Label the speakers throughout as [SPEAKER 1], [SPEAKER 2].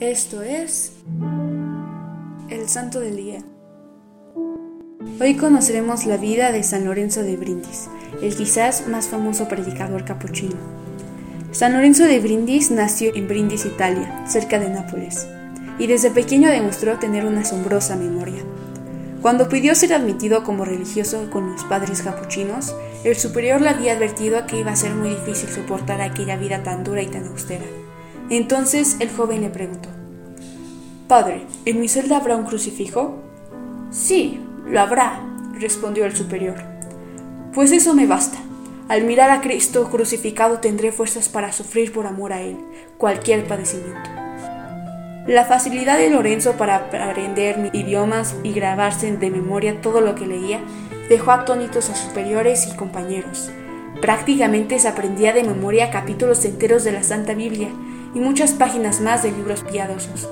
[SPEAKER 1] Esto es el Santo del Día. Hoy conoceremos la vida de San Lorenzo de Brindis, el quizás más famoso predicador capuchino. San Lorenzo de Brindis nació en Brindis, Italia, cerca de Nápoles, y desde pequeño demostró tener una asombrosa memoria. Cuando pidió ser admitido como religioso con los padres capuchinos, el superior le había advertido que iba a ser muy difícil soportar aquella vida tan dura y tan austera. Entonces el joven le preguntó, Padre, ¿en mi celda habrá un crucifijo? Sí, lo habrá, respondió el superior. Pues eso me basta. Al mirar a Cristo crucificado tendré fuerzas para sufrir por amor a Él cualquier padecimiento. La facilidad de Lorenzo para aprender idiomas y grabarse de memoria todo lo que leía dejó atónitos a superiores y compañeros. Prácticamente se aprendía de memoria capítulos enteros de la Santa Biblia y muchas páginas más de libros piadosos.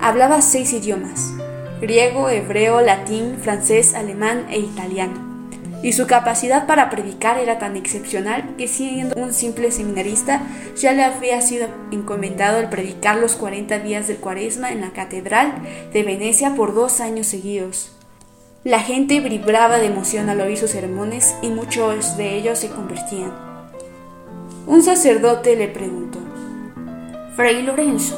[SPEAKER 1] Hablaba seis idiomas, griego, hebreo, latín, francés, alemán e italiano. Y su capacidad para predicar era tan excepcional que siendo un simple seminarista ya le había sido encomendado el predicar los 40 días del cuaresma en la Catedral de Venecia por dos años seguidos. La gente vibraba de emoción al oír sus sermones y muchos de ellos se convertían. Un sacerdote le preguntó, Fray Lorenzo,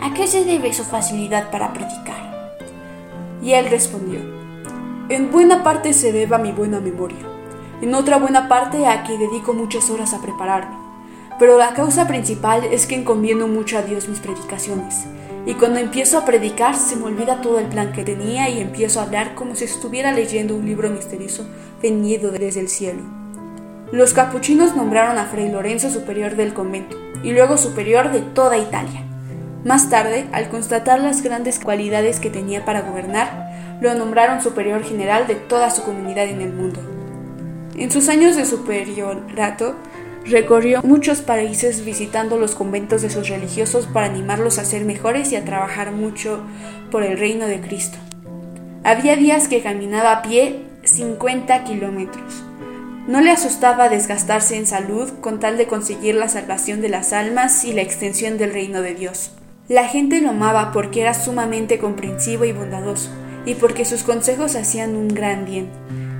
[SPEAKER 1] ¿a qué se debe su facilidad para predicar? Y él respondió, en buena parte se debe a mi buena memoria, en otra buena parte a que dedico muchas horas a prepararme, pero la causa principal es que encomiendo mucho a Dios mis predicaciones, y cuando empiezo a predicar se me olvida todo el plan que tenía y empiezo a hablar como si estuviera leyendo un libro misterioso venido desde el cielo. Los capuchinos nombraron a Fray Lorenzo superior del convento y luego superior de toda Italia. Más tarde, al constatar las grandes cualidades que tenía para gobernar, lo nombraron superior general de toda su comunidad en el mundo. En sus años de superiorato, recorrió muchos países visitando los conventos de sus religiosos para animarlos a ser mejores y a trabajar mucho por el reino de Cristo. Había días que caminaba a pie 50 kilómetros no le asustaba desgastarse en salud con tal de conseguir la salvación de las almas y la extensión del reino de Dios. La gente lo amaba porque era sumamente comprensivo y bondadoso, y porque sus consejos hacían un gran bien.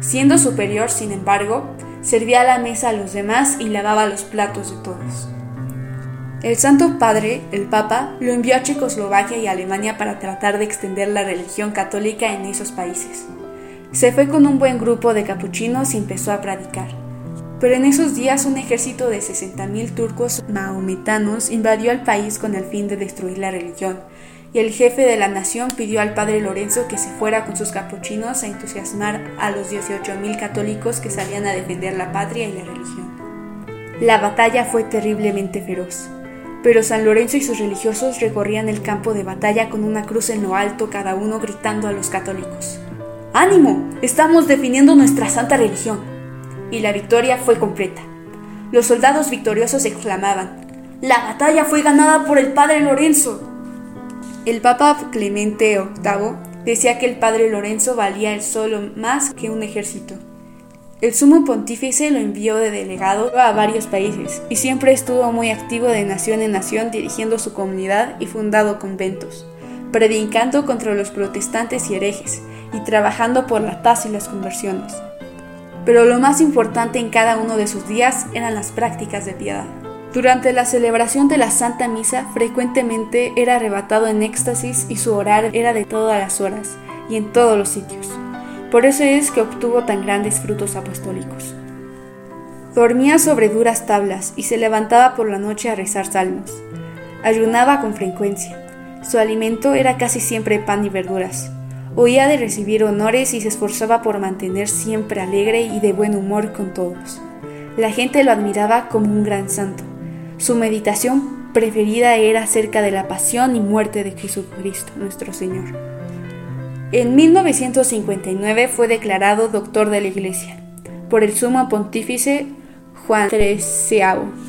[SPEAKER 1] Siendo superior, sin embargo, servía la mesa a los demás y lavaba los platos de todos. El Santo Padre, el Papa, lo envió a Checoslovaquia y Alemania para tratar de extender la religión católica en esos países. Se fue con un buen grupo de capuchinos y empezó a predicar. Pero en esos días un ejército de 60.000 turcos mahometanos invadió el país con el fin de destruir la religión, y el jefe de la nación pidió al padre Lorenzo que se fuera con sus capuchinos a entusiasmar a los 18.000 católicos que salían a defender la patria y la religión. La batalla fue terriblemente feroz, pero San Lorenzo y sus religiosos recorrían el campo de batalla con una cruz en lo alto cada uno gritando a los católicos. ¡Ánimo! Estamos definiendo nuestra santa religión. Y la victoria fue completa. Los soldados victoriosos exclamaban, La batalla fue ganada por el padre Lorenzo. El Papa Clemente VIII decía que el padre Lorenzo valía el solo más que un ejército. El sumo pontífice lo envió de delegado a varios países y siempre estuvo muy activo de nación en nación dirigiendo su comunidad y fundado conventos, predicando contra los protestantes y herejes, y trabajando por la paz y las conversiones. Pero lo más importante en cada uno de sus días eran las prácticas de piedad. Durante la celebración de la Santa Misa frecuentemente era arrebatado en éxtasis y su orar era de todas las horas y en todos los sitios. Por eso es que obtuvo tan grandes frutos apostólicos. Dormía sobre duras tablas y se levantaba por la noche a rezar salmos. Ayunaba con frecuencia. Su alimento era casi siempre pan y verduras. Oía de recibir honores y se esforzaba por mantener siempre alegre y de buen humor con todos. La gente lo admiraba como un gran santo. Su meditación preferida era acerca de la pasión y muerte de Jesucristo, nuestro Señor. En 1959 fue declarado doctor de la Iglesia por el sumo pontífice Juan XIII.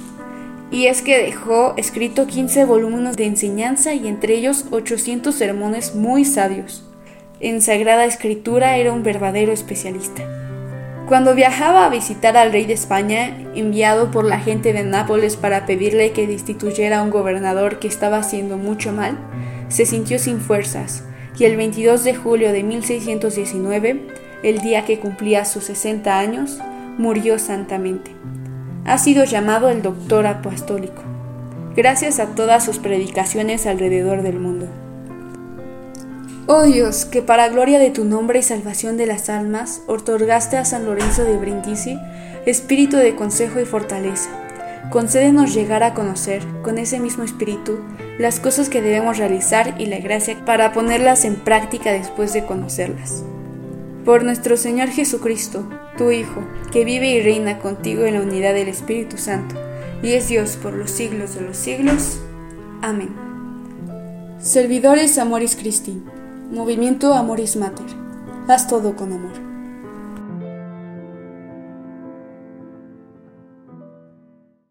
[SPEAKER 1] Y es que dejó escrito 15 volúmenes de enseñanza y entre ellos 800 sermones muy sabios. En Sagrada Escritura era un verdadero especialista. Cuando viajaba a visitar al rey de España, enviado por la gente de Nápoles para pedirle que destituyera a un gobernador que estaba haciendo mucho mal, se sintió sin fuerzas y el 22 de julio de 1619, el día que cumplía sus 60 años, murió santamente. Ha sido llamado el doctor apostólico, gracias a todas sus predicaciones alrededor del mundo. Oh Dios, que para gloria de tu nombre y salvación de las almas, otorgaste a San Lorenzo de Brindisi espíritu de consejo y fortaleza. Concédenos llegar a conocer, con ese mismo espíritu, las cosas que debemos realizar y la gracia para ponerlas en práctica después de conocerlas. Por nuestro Señor Jesucristo, tu Hijo, que vive y reina contigo en la unidad del Espíritu Santo, y es Dios por los siglos de los siglos. Amén. Servidores Amoris Christi Movimiento Amoris Mater. Haz todo con amor.